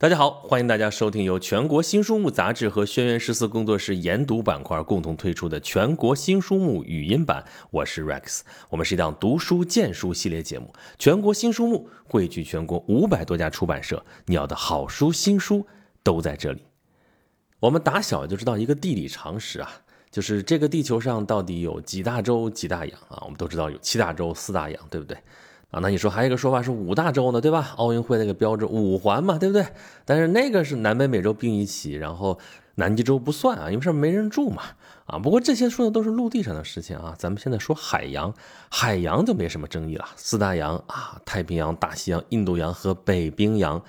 大家好，欢迎大家收听由全国新书目杂志和轩辕十四工作室研读板块共同推出的全国新书目语音版。我是 Rex，我们是一档读书荐书系列节目。全国新书目汇聚全国五百多家出版社，你要的好书新书都在这里。我们打小就知道一个地理常识啊，就是这个地球上到底有几大洲几大洋啊？我们都知道有七大洲四大洋，对不对？啊，那你说还有一个说法是五大洲呢，对吧？奥运会那个标志五环嘛，对不对？但是那个是南北美洲并一起，然后南极洲不算啊，因为上面没人住嘛。啊，不过这些说的都是陆地上的事情啊，咱们现在说海洋，海洋就没什么争议了。四大洋啊，太平洋、大西洋、印度洋和北冰洋，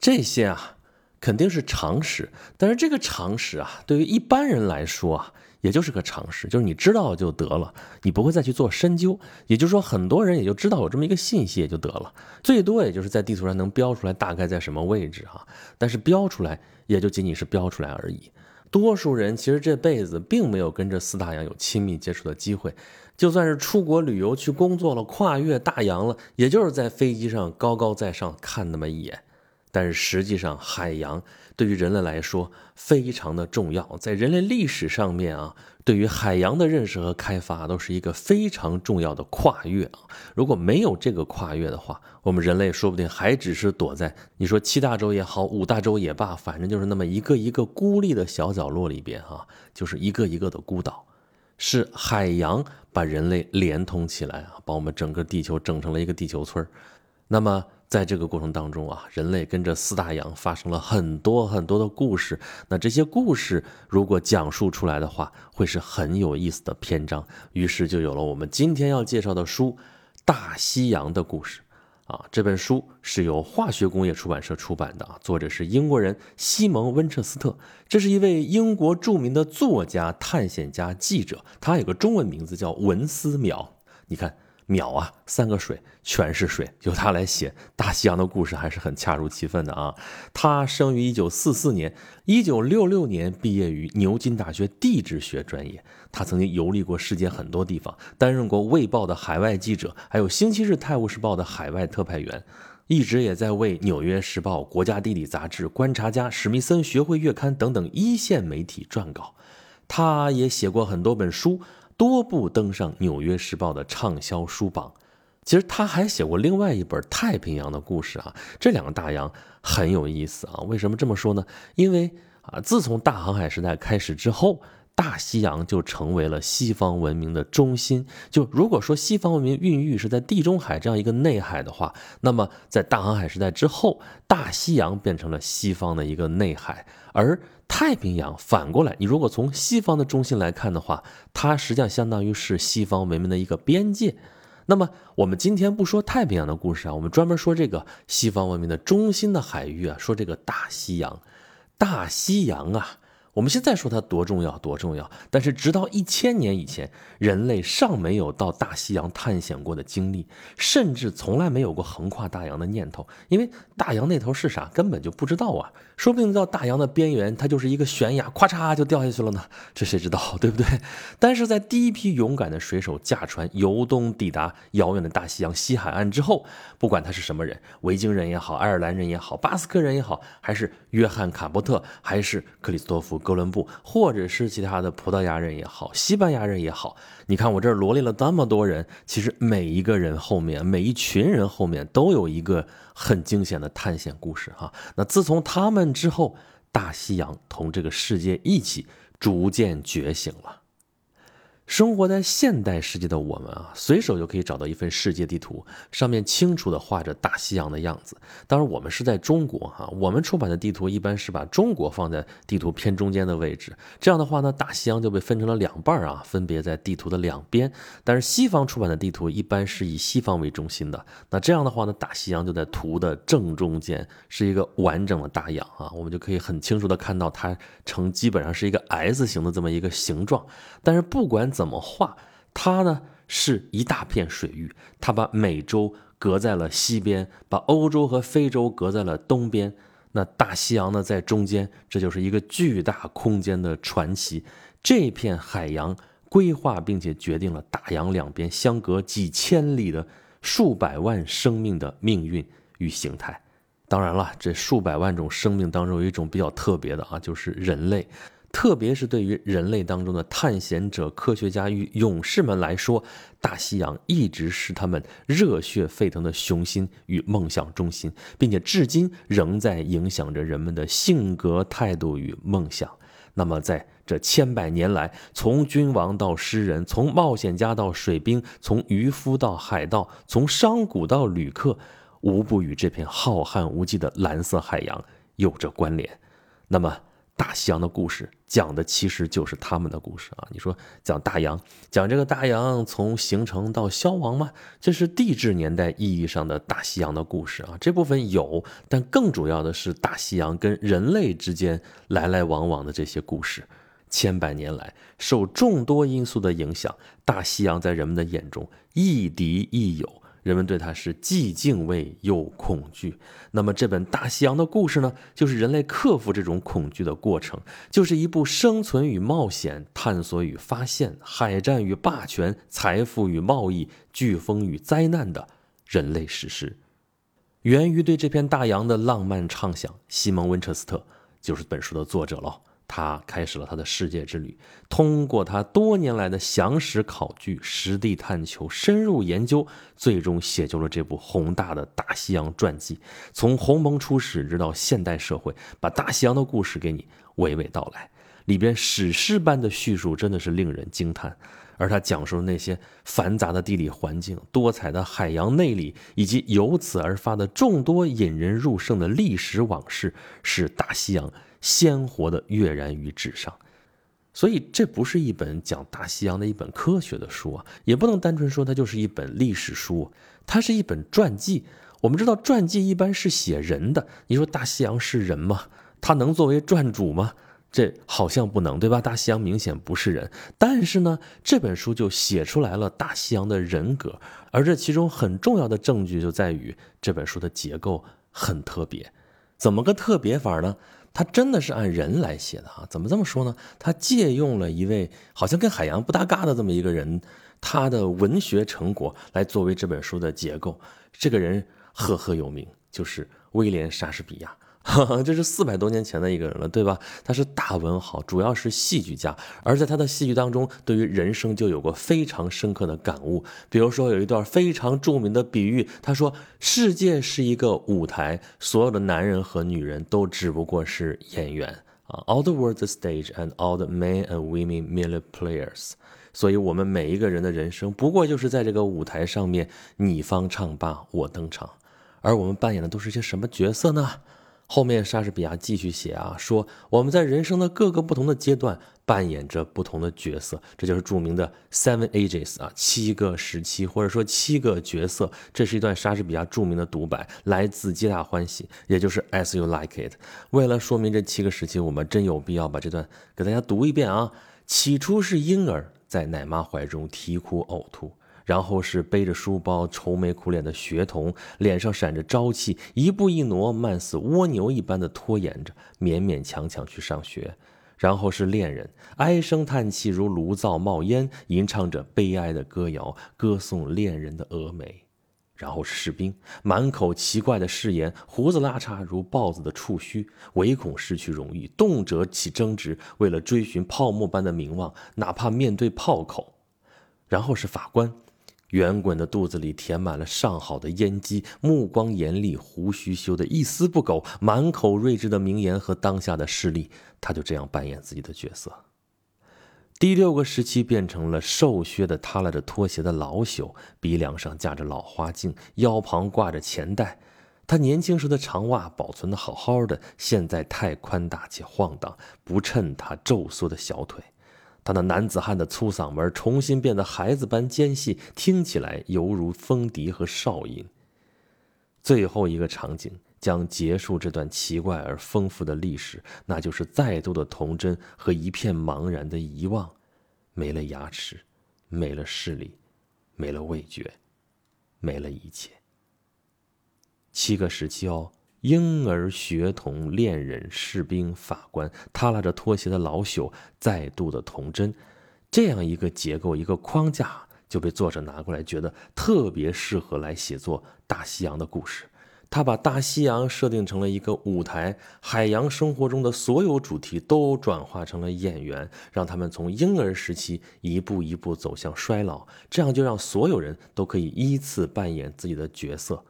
这些啊肯定是常识。但是这个常识啊，对于一般人来说啊。也就是个常识，就是你知道就得了，你不会再去做深究。也就是说，很多人也就知道有这么一个信息也就得了，最多也就是在地图上能标出来大概在什么位置哈。但是标出来也就仅仅是标出来而已。多数人其实这辈子并没有跟这四大洋有亲密接触的机会，就算是出国旅游去工作了，跨越大洋了，也就是在飞机上高高在上看那么一眼。但是实际上，海洋对于人类来说非常的重要。在人类历史上面啊，对于海洋的认识和开发都是一个非常重要的跨越啊。如果没有这个跨越的话，我们人类说不定还只是躲在你说七大洲也好，五大洲也罢，反正就是那么一个一个孤立的小角落里边啊，就是一个一个的孤岛。是海洋把人类连通起来啊，把我们整个地球整成了一个地球村那么。在这个过程当中啊，人类跟着四大洋发生了很多很多的故事。那这些故事如果讲述出来的话，会是很有意思的篇章。于是就有了我们今天要介绍的书《大西洋的故事》啊。这本书是由化学工业出版社出版的啊，作者是英国人西蒙温彻斯特，这是一位英国著名的作家、探险家、记者，他有个中文名字叫文思邈。你看。淼啊，三个水全是水，由他来写大西洋的故事还是很恰如其分的啊。他生于一九四四年，一九六六年毕业于牛津大学地质学专业。他曾经游历过世界很多地方，担任过《卫报》的海外记者，还有《星期日泰晤士报》的海外特派员，一直也在为《纽约时报》、国家地理杂志、观察家、史密森学会月刊等等一线媒体撰稿。他也写过很多本书。多部登上《纽约时报》的畅销书榜。其实他还写过另外一本《太平洋的故事》啊，这两个大洋很有意思啊。为什么这么说呢？因为啊，自从大航海时代开始之后，大西洋就成为了西方文明的中心。就如果说西方文明孕育是在地中海这样一个内海的话，那么在大航海时代之后，大西洋变成了西方的一个内海，而。太平洋反过来，你如果从西方的中心来看的话，它实际上相当于是西方文明的一个边界。那么，我们今天不说太平洋的故事啊，我们专门说这个西方文明的中心的海域啊，说这个大西洋。大西洋啊。我们现在说它多重要，多重要，但是直到一千年以前，人类尚没有到大西洋探险过的经历，甚至从来没有过横跨大洋的念头，因为大洋那头是啥，根本就不知道啊。说不定到大洋的边缘，它就是一个悬崖，咵嚓就掉下去了呢，这谁知道，对不对？但是在第一批勇敢的水手驾船由东抵达遥远的大西洋西海岸之后，不管他是什么人，维京人也好，爱尔兰人也好，巴斯克人也好，还是约翰卡伯特，还是克里斯托弗。哥伦布，或者是其他的葡萄牙人也好，西班牙人也好，你看我这儿罗列了这么多人，其实每一个人后面，每一群人后面都有一个很惊险的探险故事哈。那自从他们之后，大西洋同这个世界一起逐渐觉醒了。生活在现代世界的我们啊，随手就可以找到一份世界地图，上面清楚地画着大西洋的样子。当然，我们是在中国哈，我们出版的地图一般是把中国放在地图偏中间的位置。这样的话呢，大西洋就被分成了两半啊，分别在地图的两边。但是西方出版的地图一般是以西方为中心的，那这样的话呢，大西洋就在图的正中间，是一个完整的大洋啊，我们就可以很清楚地看到它呈基本上是一个 S 型的这么一个形状。但是不管怎么画，它呢是一大片水域，它把美洲隔在了西边，把欧洲和非洲隔在了东边，那大西洋呢在中间，这就是一个巨大空间的传奇。这片海洋规划并且决定了大洋两边相隔几千里的数百万生命的命运与形态。当然了，这数百万种生命当中有一种比较特别的啊，就是人类。特别是对于人类当中的探险者、科学家与勇士们来说，大西洋一直是他们热血沸腾的雄心与梦想中心，并且至今仍在影响着人们的性格、态度与梦想。那么，在这千百年来，从君王到诗人，从冒险家到水兵，从渔夫到海盗，从商贾到旅客，无不与这片浩瀚无际的蓝色海洋有着关联。那么，大西洋的故事讲的其实就是他们的故事啊！你说讲大洋，讲这个大洋从形成到消亡吗？这是地质年代意义上的大西洋的故事啊！这部分有，但更主要的是大西洋跟人类之间来来往往的这些故事。千百年来，受众多因素的影响，大西洋在人们的眼中亦敌亦友。人们对它是既敬畏又恐惧。那么，这本《大西洋的故事》呢，就是人类克服这种恐惧的过程，就是一部生存与冒险、探索与发现、海战与霸权、财富与贸易、飓风与灾难的人类史诗。源于对这片大洋的浪漫畅想，西蒙·温彻斯特就是本书的作者了。他开始了他的世界之旅，通过他多年来的详实考据、实地探求、深入研究，最终写就了这部宏大的大西洋传记。从鸿蒙初始直到现代社会，把大西洋的故事给你娓娓道来。里边史诗般的叙述真的是令人惊叹，而他讲述的那些繁杂的地理环境、多彩的海洋内里，以及由此而发的众多引人入胜的历史往事，使大西洋。鲜活的跃然于纸上，所以这不是一本讲大西洋的一本科学的书啊，也不能单纯说它就是一本历史书，它是一本传记。我们知道传记一般是写人的，你说大西洋是人吗？它能作为传主吗？这好像不能，对吧？大西洋明显不是人，但是呢，这本书就写出来了大西洋的人格，而这其中很重要的证据就在于这本书的结构很特别，怎么个特别法呢？他真的是按人来写的啊？怎么这么说呢？他借用了一位好像跟海洋不搭嘎的这么一个人，他的文学成果来作为这本书的结构。这个人赫赫有名，就是威廉·莎士比亚。这是四百多年前的一个人了，对吧？他是大文豪，主要是戏剧家，而在他的戏剧当中，对于人生就有过非常深刻的感悟。比如说，有一段非常著名的比喻，他说：“世界是一个舞台，所有的男人和女人都只不过是演员啊。All the world is stage, and all the men and women merely players。所以，我们每一个人的人生，不过就是在这个舞台上面，你方唱罢我登场，而我们扮演的都是些什么角色呢？”后面莎士比亚继续写啊，说我们在人生的各个不同的阶段扮演着不同的角色，这就是著名的 Seven Ages 啊，七个时期或者说七个角色。这是一段莎士比亚著名的独白，来自《皆大欢喜》，也就是 As You Like It。为了说明这七个时期，我们真有必要把这段给大家读一遍啊。起初是婴儿在奶妈怀中啼哭呕吐。然后是背着书包、愁眉苦脸的学童，脸上闪着朝气，一步一挪，慢似蜗牛一般的拖延着，勉勉强强去上学。然后是恋人，唉声叹气如炉灶冒烟，吟唱着悲哀的歌谣，歌颂恋人的峨眉。然后是士兵，满口奇怪的誓言，胡子拉碴如豹子的触须，唯恐失去荣誉，动辄起争执，为了追寻泡沫般的名望，哪怕面对炮口。然后是法官。圆滚的肚子里填满了上好的烟机，目光严厉，胡须修得一丝不苟，满口睿智的名言和当下的事例，他就这样扮演自己的角色。第六个时期变成了瘦削的耷拉着拖鞋的老朽，鼻梁上架着老花镜，腰旁挂着钱袋。他年轻时的长袜保存的好好的，现在太宽大且晃荡，不衬他皱缩的小腿。他那男子汉的粗嗓门重新变得孩子般尖细，听起来犹如风笛和哨音。最后一个场景将结束这段奇怪而丰富的历史，那就是再度的童真和一片茫然的遗忘，没了牙齿，没了视力，没了味觉，没了一切。七个时期哦。婴儿、学童、恋人、士兵、法官，耷拉着拖鞋的老朽，再度的童真，这样一个结构、一个框架，就被作者拿过来，觉得特别适合来写作大西洋的故事。他把大西洋设定成了一个舞台，海洋生活中的所有主题都转化成了演员，让他们从婴儿时期一步一步走向衰老，这样就让所有人都可以依次扮演自己的角色。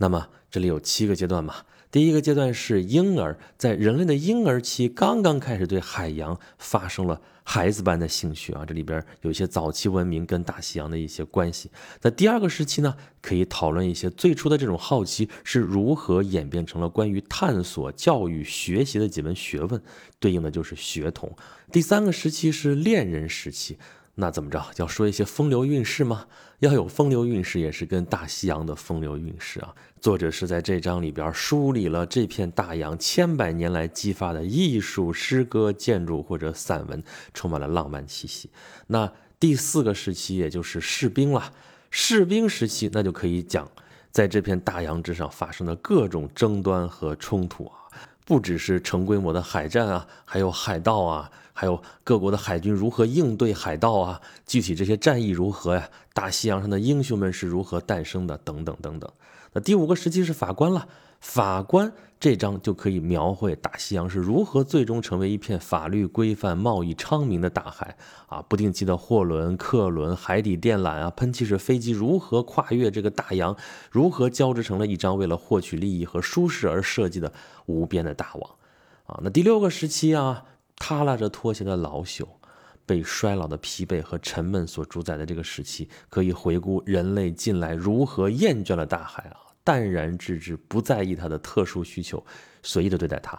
那么这里有七个阶段嘛？第一个阶段是婴儿，在人类的婴儿期刚刚开始对海洋发生了孩子般的兴趣啊，这里边有一些早期文明跟大西洋的一些关系。那第二个时期呢，可以讨论一些最初的这种好奇是如何演变成了关于探索、教育、学习的几门学问，对应的就是学童。第三个时期是恋人时期。那怎么着？要说一些风流韵事吗？要有风流韵事，也是跟大西洋的风流韵事啊。作者是在这章里边梳理了这片大洋千百年来激发的艺术、诗歌、建筑或者散文，充满了浪漫气息。那第四个时期，也就是士兵了。士兵时期，那就可以讲在这片大洋之上发生的各种争端和冲突啊。不只是成规模的海战啊，还有海盗啊，还有各国的海军如何应对海盗啊，具体这些战役如何呀？大西洋上的英雄们是如何诞生的？等等等等。那第五个时期是法官了。法官这章就可以描绘大西洋是如何最终成为一片法律规范、贸易昌明的大海啊！不定期的货轮、客轮、海底电缆啊，喷气式飞机如何跨越这个大洋，如何交织成了一张为了获取利益和舒适而设计的无边的大网啊！那第六个时期啊，耷拉着拖鞋的老朽，被衰老的疲惫和沉闷所主宰的这个时期，可以回顾人类近来如何厌倦了大海啊！淡然置之，不在意它的特殊需求，随意的对待它，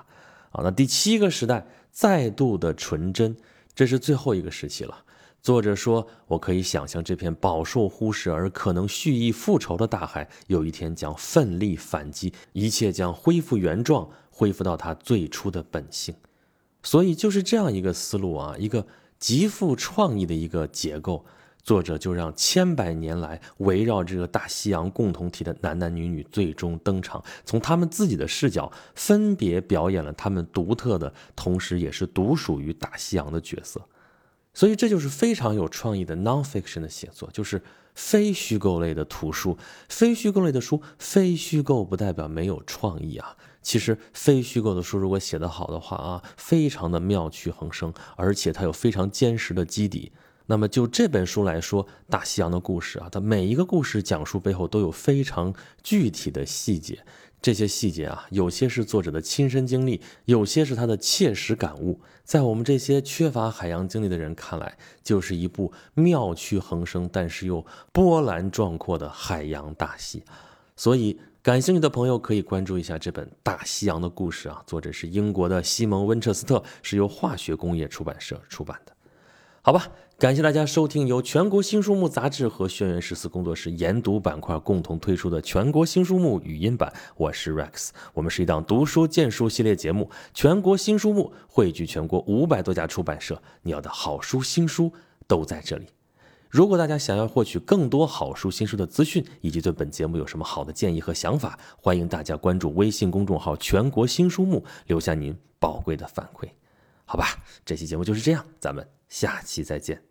啊，那第七个时代再度的纯真，这是最后一个时期了。作者说，我可以想象这片饱受忽视而可能蓄意复仇的大海，有一天将奋力反击，一切将恢复原状，恢复到它最初的本性。所以就是这样一个思路啊，一个极富创意的一个结构。作者就让千百年来围绕这个大西洋共同体的男男女女最终登场，从他们自己的视角分别表演了他们独特的，同时也是独属于大西洋的角色。所以这就是非常有创意的 nonfiction 的写作，就是非虚构类的图书。非虚构类的书，非虚构不代表没有创意啊。其实非虚构的书如果写得好的话啊，非常的妙趣横生，而且它有非常坚实的基底。那么就这本书来说，《大西洋的故事》啊，它每一个故事讲述背后都有非常具体的细节。这些细节啊，有些是作者的亲身经历，有些是他的切实感悟。在我们这些缺乏海洋经历的人看来，就是一部妙趣横生，但是又波澜壮阔的海洋大戏。所以，感兴趣的朋友可以关注一下这本《大西洋的故事》啊，作者是英国的西蒙·温彻斯特，是由化学工业出版社出版的。好吧。感谢大家收听由全国新书目杂志和轩辕十四工作室研读板块共同推出的全国新书目语音版。我是 Rex，我们是一档读书荐书系列节目。全国新书目汇聚全国五百多家出版社，你要的好书新书都在这里。如果大家想要获取更多好书新书的资讯，以及对本节目有什么好的建议和想法，欢迎大家关注微信公众号“全国新书目”，留下您宝贵的反馈。好吧，这期节目就是这样，咱们下期再见。